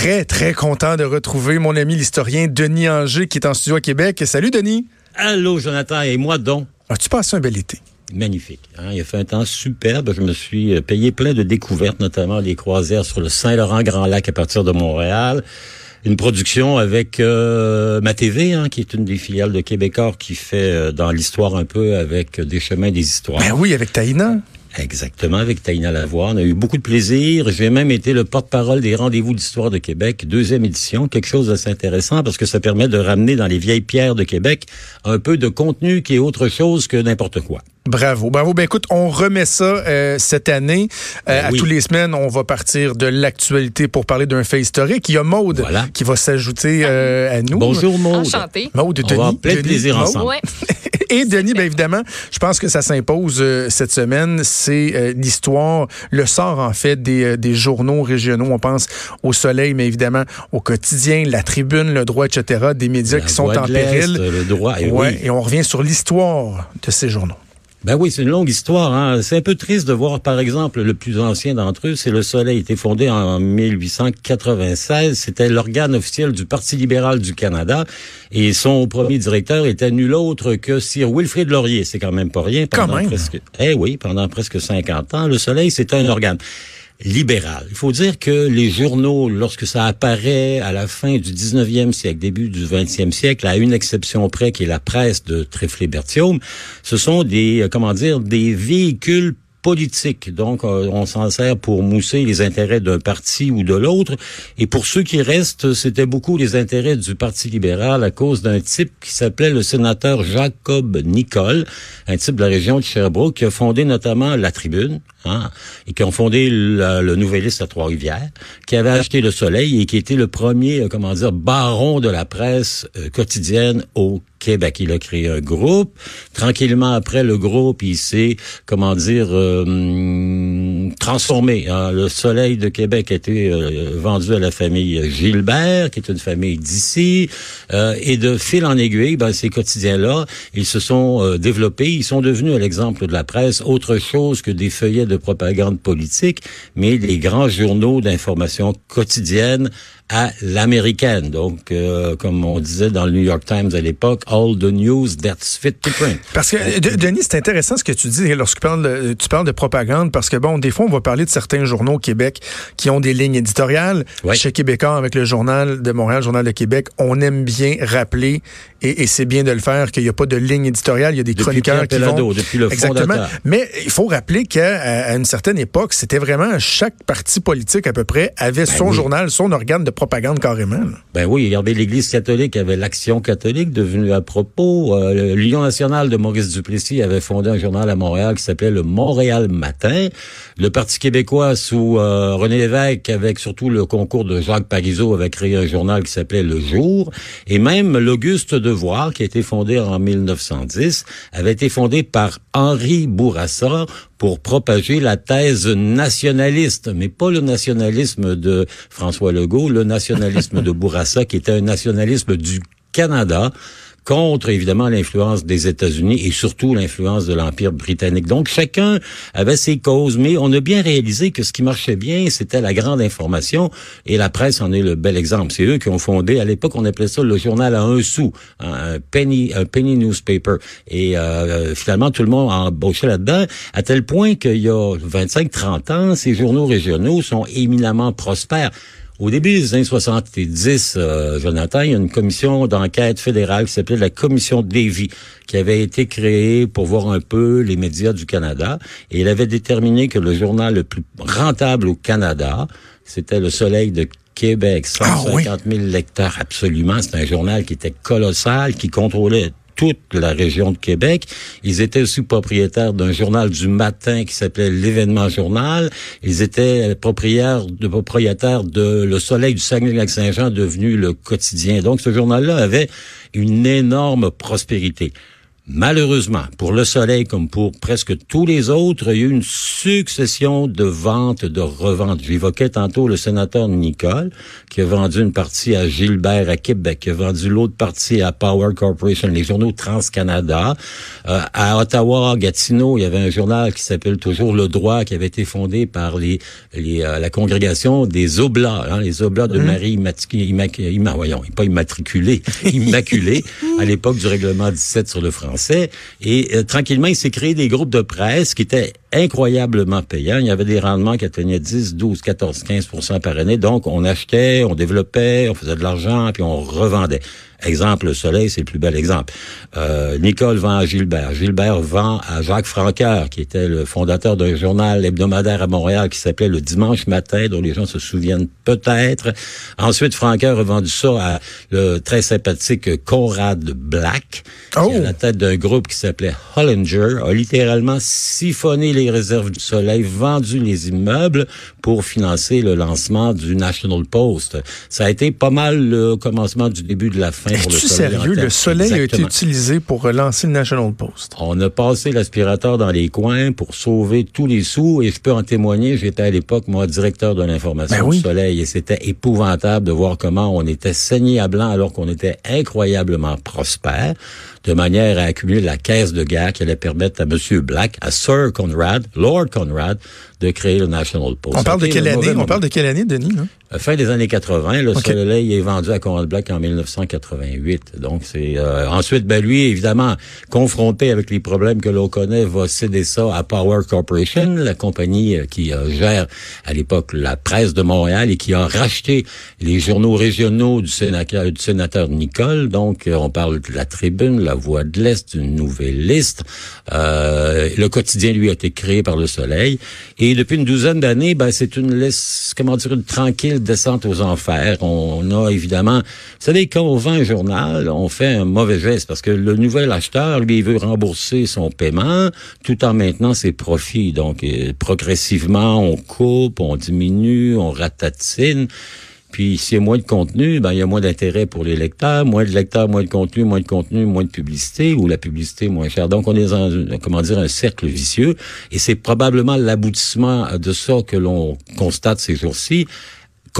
très, très content de retrouver mon ami l'historien Denis Anger qui est en studio à Québec. Salut Denis. Allô Jonathan, et moi donc. As-tu passé un bel été? Magnifique. Hein? Il a fait un temps superbe. Je me suis euh, payé plein de découvertes, notamment des croisières sur le Saint-Laurent-Grand-Lac à partir de Montréal. Une production avec euh, ma TV, hein, qui est une des filiales de Québécois qui fait euh, dans l'histoire un peu avec des chemins des histoires. Ben oui, avec Taïna. Exactement, avec Taïna Lavoie. On a eu beaucoup de plaisir. J'ai même été le porte-parole des rendez-vous d'histoire de Québec, deuxième édition, quelque chose d'assez intéressant parce que ça permet de ramener dans les vieilles pierres de Québec un peu de contenu qui est autre chose que n'importe quoi. Bravo, bravo. Ben écoute, on remet ça euh, cette année. Euh, ben à tous les semaines, on va partir de l'actualité pour parler d'un fait historique. Il y a Maude qui va s'ajouter euh, à nous. Bonjour Maude. Enchantée. Maude, Denis. On va plein de plaisir ensemble. Ouais. Et Denis, bien évidemment, je pense que ça s'impose cette semaine. C'est l'histoire, le sort en fait des, des, journaux régionaux. On pense au Soleil, mais évidemment au quotidien, la Tribune, le droit, etc. Des médias qui sont en péril. Le droit, et, ouais, et on revient sur l'histoire de ces journaux. Ben oui, c'est une longue histoire. Hein. C'est un peu triste de voir, par exemple, le plus ancien d'entre eux, c'est Le Soleil. Il a été fondé en 1896. C'était l'organe officiel du Parti libéral du Canada. Et son premier directeur était nul autre que Sir Wilfrid Laurier. C'est quand même pas rien. Pendant quand même. Presque, eh oui, pendant presque 50 ans, Le Soleil, c'était un organe libéral. Il faut dire que les journaux, lorsque ça apparaît à la fin du 19e siècle, début du 20e siècle, à une exception près qui est la presse de Tréflé-Berthiaume, ce sont des, euh, comment dire, des véhicules politique. Donc, euh, on s'en sert pour mousser les intérêts d'un parti ou de l'autre. Et pour ceux qui restent, c'était beaucoup les intérêts du Parti libéral à cause d'un type qui s'appelait le sénateur Jacob Nicole, un type de la région de Sherbrooke, qui a fondé notamment La Tribune, hein, et qui ont fondé le, le Nouvelliste à Trois-Rivières, qui avait acheté Le Soleil et qui était le premier, euh, comment dire, baron de la presse euh, quotidienne au Québec. Il a créé un groupe. Tranquillement après, le groupe, il s'est, comment dire, euh, transformé. Hein. Le Soleil de Québec a été euh, vendu à la famille Gilbert, qui est une famille d'ici. Euh, et de fil en aiguille, ben, ces quotidiens-là, ils se sont développés. Ils sont devenus, à l'exemple de la presse, autre chose que des feuillets de propagande politique, mais des grands journaux d'information quotidienne à l'américaine. Donc, euh, comme on disait dans le New York Times à l'époque, all the news that's fit to print. Parce que, Denis, c'est intéressant ce que tu dis lorsque tu parles, de, tu parles de propagande, parce que, bon, des fois, on va parler de certains journaux au Québec qui ont des lignes éditoriales. Chez Québécois, avec le Journal de Montréal, Journal de Québec, on aime bien rappeler, et, et c'est bien de le faire, qu'il n'y a pas de ligne éditoriale, il y a des depuis chroniqueurs qui vont... Depuis le Exactement. Mais il faut rappeler qu'à une certaine époque, c'était vraiment chaque parti politique à peu près avait ben son journal, son organe de propagande carrément. Ben oui, regardez, l'Église catholique avait l'Action catholique devenue à propos. Euh, L'Union nationale de Maurice Duplessis avait fondé un journal à Montréal qui s'appelait le Montréal Matin. Le Parti québécois sous euh, René Lévesque, avec surtout le concours de Jacques Parizeau, avait créé un journal qui s'appelait Le Jour. Et même l'Auguste Qui a été fondé en 1910, avait été fondé par Henri Bourassa pour propager la thèse nationaliste, mais pas le nationalisme de François Legault, le nationalisme de Bourassa, qui était un nationalisme du Canada, contre évidemment l'influence des États-Unis et surtout l'influence de l'Empire britannique. Donc chacun avait ses causes, mais on a bien réalisé que ce qui marchait bien, c'était la grande information et la presse en est le bel exemple. C'est eux qui ont fondé, à l'époque on appelait ça le journal à un sou, un penny, un penny newspaper. Et euh, finalement tout le monde a embauché là-dedans, à tel point qu'il y a 25-30 ans, ces journaux régionaux sont éminemment prospères. Au début des années 70, euh, Jonathan, il y a une commission d'enquête fédérale qui s'appelait la Commission Davy, qui avait été créée pour voir un peu les médias du Canada. Et il avait déterminé que le journal le plus rentable au Canada, c'était Le Soleil de Québec, 150 000 lecteurs absolument. C'est un journal qui était colossal, qui contrôlait toute la région de Québec. Ils étaient aussi propriétaires d'un journal du matin qui s'appelait l'Événement Journal. Ils étaient propriétaires de, propriétaires de Le Soleil du Saguenay-Lac-Saint-Jean, devenu le quotidien. Donc, ce journal-là avait une énorme prospérité. Malheureusement, pour le Soleil comme pour presque tous les autres, il y a eu une succession de ventes, de reventes. J'évoquais tantôt le sénateur Nicole, qui a vendu une partie à Gilbert à Québec, qui a vendu l'autre partie à Power Corporation, les journaux Trans-Canada. Euh, à Ottawa, Gatineau, il y avait un journal qui s'appelle toujours Le Droit, qui avait été fondé par les, les euh, la congrégation des Oblats, hein, les Oblats de mmh. Marie Immaculée, voyons, pas immatriculée, Immaculée, à l'époque du règlement 17 sur le français. Et euh, tranquillement, il s'est créé des groupes de presse qui étaient incroyablement payants. Il y avait des rendements qui atteignaient 10, 12, 14, 15% par année. Donc, on achetait, on développait, on faisait de l'argent, puis on revendait. Exemple, le soleil, c'est le plus bel exemple. Euh, Nicole vend à Gilbert. Gilbert vend à Jacques Franqueur, qui était le fondateur d'un journal hebdomadaire à Montréal qui s'appelait Le Dimanche Matin, dont les gens se souviennent peut-être. Ensuite, Franqueur a vendu ça à le très sympathique Conrad Black, qui est à oh! la tête d'un groupe qui s'appelait Hollinger, a littéralement siphonné les réserves du soleil, vendu les immeubles pour financer le lancement du National Post. Ça a été pas mal le commencement du début de la fin pour le soleil. sérieux? Le soleil a été utilisé pour relancer le National Post. On a passé l'aspirateur dans les coins pour sauver tous les sous et je peux en témoigner. J'étais à l'époque, moi, directeur de l'information ben du soleil et c'était épouvantable de voir comment on était saigné à blanc alors qu'on était incroyablement prospère de manière à accumuler la caisse de guerre qui allait permettre à M. Black, à Sir Conrad, Lord Conrad, de créer le National Post. On parle de quelle année? On parle de quelle année, Denis? Euh, fin des années 80. Le Soleil est vendu à Conrad Black en 1988. Donc, c'est euh, ensuite, ben lui, évidemment, confronté avec les problèmes que l'on connaît, va céder ça à Power Corporation, la compagnie euh, qui gère à l'époque la presse de Montréal et qui a racheté les journaux régionaux du sénateur, du sénateur Nicole. Donc, on parle de la Tribune, la Voix de l'Est, une nouvelle liste. le quotidien, lui, a été créé par le Soleil et et depuis une douzaine d'années, ben, c'est une laisse, comment dire, une tranquille descente aux enfers. On a évidemment, vous savez, quand on vend un journal, on fait un mauvais geste parce que le nouvel acheteur, lui, il veut rembourser son paiement tout en maintenant ses profits. Donc, euh, progressivement, on coupe, on diminue, on ratatine. Puis s'il y a moins de contenu, ben il y a moins d'intérêt pour les lecteurs, moins de lecteurs, moins de contenu, moins de contenu, moins de publicité ou la publicité moins chère. Donc on est dans comment dire un cercle vicieux. Et c'est probablement l'aboutissement de ça que l'on constate ces jours-ci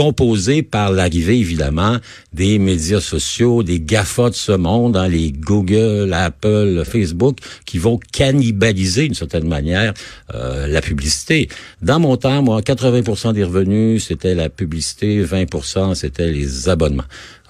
composé par l'arrivée, évidemment, des médias sociaux, des GAFA de ce monde, hein, les Google, Apple, Facebook, qui vont cannibaliser, d'une certaine manière, euh, la publicité. Dans mon temps, moi, 80 des revenus, c'était la publicité, 20 c'était les abonnements.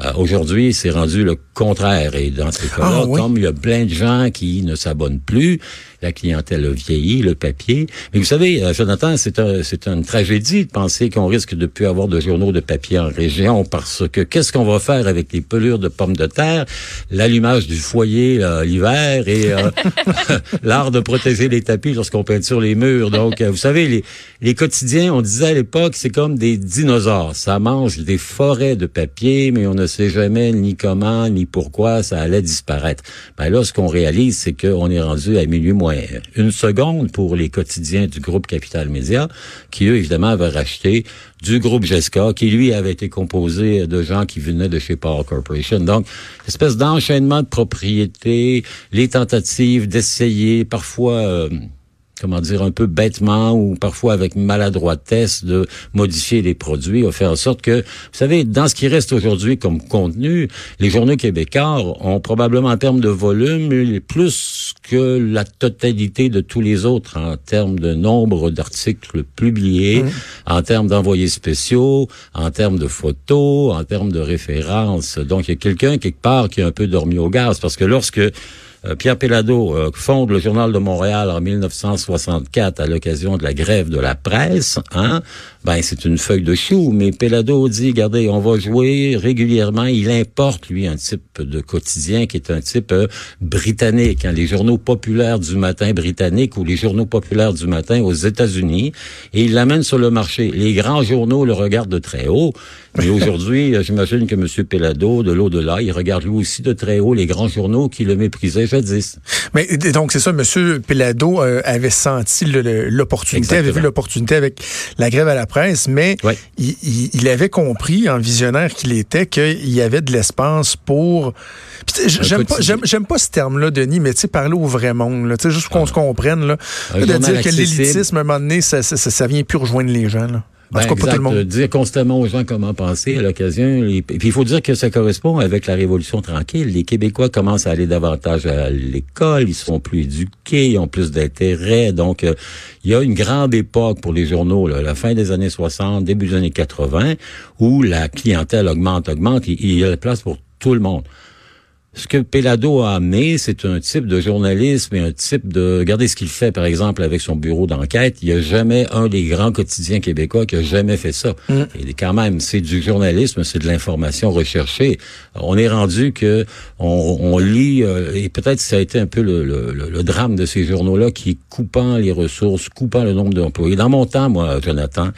Euh, aujourd'hui, c'est rendu le contraire. Et dans ces cas-là, ah, comme il y a plein de gens qui ne s'abonnent plus, la clientèle a vieilli, le papier. Mais vous savez, euh, Jonathan, c'est un, c'est une tragédie de penser qu'on risque de plus avoir de journaux de papier en région parce que qu'est-ce qu'on va faire avec les pelures de pommes de terre, l'allumage du foyer l'hiver et euh, l'art de protéger les tapis lorsqu'on peinture les murs. Donc, vous savez, les, les quotidiens, on disait à l'époque, c'est comme des dinosaures. Ça mange des forêts de papier, mais on ne sait jamais ni comment, ni pourquoi ça allait disparaître. Ben là, ce qu'on réalise, c'est qu'on est rendu à milieu moins une seconde pour les quotidiens du groupe Capital Média, qui eux, évidemment, avaient racheté du groupe Jessica, qui lui avait été composé de gens qui venaient de chez Power Corporation. Donc, espèce d'enchaînement de propriétés, les tentatives d'essayer parfois... Euh, comment dire, un peu bêtement ou parfois avec maladroitesse de modifier les produits, a fait en sorte que, vous savez, dans ce qui reste aujourd'hui comme contenu, les journaux québécois ont probablement en termes de volume plus que la totalité de tous les autres en termes de nombre d'articles publiés, mmh. en termes d'envoyés spéciaux, en termes de photos, en termes de références. Donc, il y a quelqu'un quelque part qui a un peu dormi au gaz parce que lorsque Pierre Pellado euh, fonde le Journal de Montréal en 1964 à l'occasion de la grève de la presse. Hein? Ben, c'est une feuille de chou, mais Pellado dit, regardez, on va jouer régulièrement. Il importe, lui, un type de quotidien qui est un type euh, britannique. Hein? les journaux populaires du matin britanniques ou les journaux populaires du matin aux États-Unis. Et il l'amène sur le marché. Les grands journaux le regardent de très haut. Mais aujourd'hui, j'imagine que M. Pellado, de l'au-delà, il regarde lui aussi de très haut les grands journaux qui le méprisaient Mais donc, c'est ça, M. Pelado euh, avait senti l'opportunité, avait vu l'opportunité avec la grève à la presse, mais il, avait compris, en visionnaire qu'il était, qu'il y avait de l'espace pour... J'aime pas, pas ce terme-là, Denis, mais tu sais, parler au vrai monde, là, juste qu'on ah. se comprenne, là, de dire que l'élitisme, à un moment donné, ça, ça, ça, vient plus rejoindre les gens. Là. Ben, exact, Dire constamment aux gens comment penser à l'occasion. Puis il faut dire que ça correspond avec la Révolution tranquille. Les Québécois commencent à aller davantage à l'école, ils sont plus éduqués, ils ont plus d'intérêt. Donc euh, il y a une grande époque pour les journaux, là, la fin des années 60, début des années 80, où la clientèle augmente, augmente. il y a la place pour tout le monde. Ce que Pelado a amené, c'est un type de journalisme et un type de... Regardez ce qu'il fait, par exemple, avec son bureau d'enquête. Il n'y a jamais un des grands quotidiens québécois qui a jamais fait ça. Mm. Et quand même, c'est du journalisme, c'est de l'information recherchée. On est rendu que on, lit, euh, et peut-être ça a été un peu le, le, le drame de ces journaux-là, qui coupant les ressources, coupant le nombre d'employés. Dans mon temps, moi, Jonathan,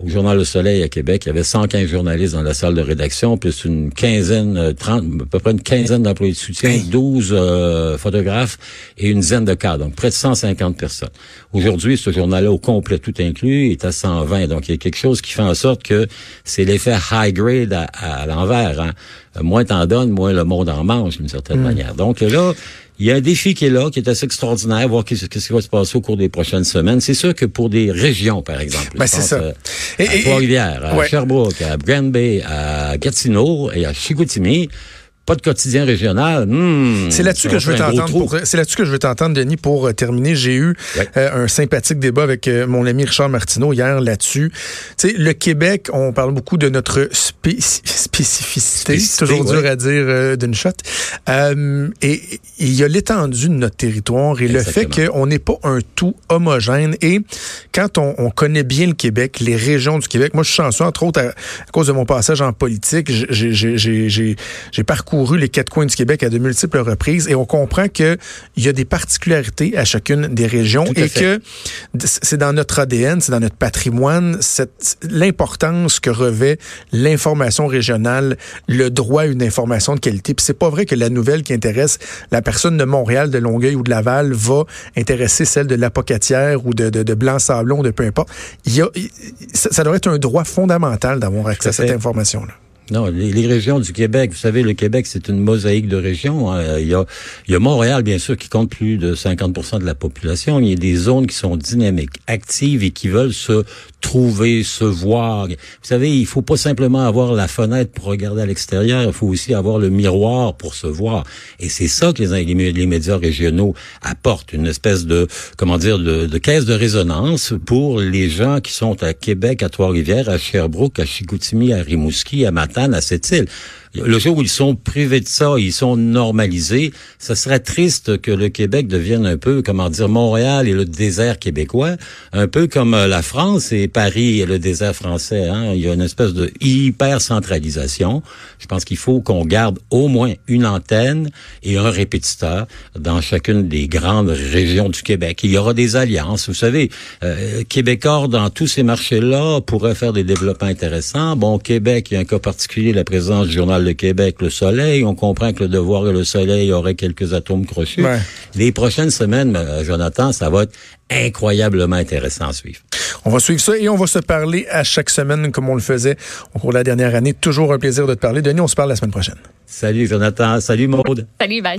au Journal Le Soleil à Québec, il y avait 115 journalistes dans la salle de rédaction, plus une quinzaine, 30, euh, à peu près une quinzaine d'employés de soutien, 12 euh, photographes et une dizaine de cadres, donc près de 150 personnes. Aujourd'hui, ce journal-là, au complet, tout inclus, est à 120. Donc, il y a quelque chose qui fait en sorte que c'est l'effet high grade à, l'envers. Hein. Moins t'en donnes, moins le monde en mange, d'une certaine hmm. manière. Donc là, il y a un défi qui est là, qui est assez extraordinaire, voir qu'est-ce qui va se passer au cours des prochaines semaines. C'est sûr que pour des régions, par exemple, ben, c'est ça. À Trois-Rivières, à Sherbrooke, à Grand Bay, à Gatineau et à Chicoutimi, pas de quotidien régional. Hmm, c'est là-dessus que je veux t'entendre. C'est là-dessus que je veux t'entendre, Denis, pour euh, terminer. J'ai eu euh, un sympathique débat avec euh, mon ami Richard Martineau hier là-dessus. Tu sais, le Québec, on parle beaucoup de notre spécificité. C'est toujours dur à dire d'une shot. et il y a l'étendue de notre territoire et le fait qu'on n'est pas un tout homogène. Et quand on, on, connaît bien le Québec, les régions du Québec, moi je suis chanceux, entre autres, à, à cause de mon passage en politique, j'ai parcouru les quatre coins du Québec à de multiples reprises et on comprend qu'il y a des particularités à chacune des régions et que c'est dans notre ADN, c'est dans notre patrimoine, l'importance que revêt l'information régionale, le droit à une information de qualité. Puis c'est pas vrai que la nouvelle qui intéresse la personne de Montréal, de Longueuil ou de Laval va intéresser celle de l'Apocatière ou de, de, Blanc-Sablon, de peu importe. Il y a, ça, ça doit être un droit fondamental d'avoir accès à cette information-là. Non, les, régions du Québec, vous savez, le Québec, c'est une mosaïque de régions. Hein. Il, y a, y a Montréal, bien sûr, qui compte plus de 50% de la population. Il y a des zones qui sont dynamiques, actives et qui veulent se trouver, se voir. Vous savez, il faut pas simplement avoir la fenêtre pour regarder à l'extérieur, il faut aussi avoir le miroir pour se voir. Et c'est ça que les, les, médias régionaux apportent, une espèce de, comment dire, de, de caisse de résonance pour les gens qui sont à Québec, à Trois-Rivières, à Sherbrooke, à Chicoutimi, à Rimouski, à Matane, à Sept-Îles le jour où ils sont privés de ça, ils sont normalisés, ça serait triste que le Québec devienne un peu, comment dire, Montréal et le désert québécois, un peu comme euh, la France et Paris et le désert français. Hein. Il y a une espèce de hyper centralisation. Je pense qu'il faut qu'on garde au moins une antenne et un répétiteur dans chacune des grandes régions du Québec. Il y aura des alliances. Vous savez, euh, Québécois dans tous ces marchés-là pourraient faire des développements intéressants. Bon, Québec, il y a un cas particulier, la présence du journal le Québec, le Soleil. On comprend que le Devoir et le Soleil auraient quelques atomes crochus. Les prochaines semaines, Jonathan, ça va être incroyablement intéressant à suivre. On va suivre ça et on va se parler à chaque semaine comme on le faisait au cours de la dernière année. Toujours un plaisir de te parler. Denis, on se parle la semaine prochaine. Salut Jonathan. Salut Maude. Salut, bye.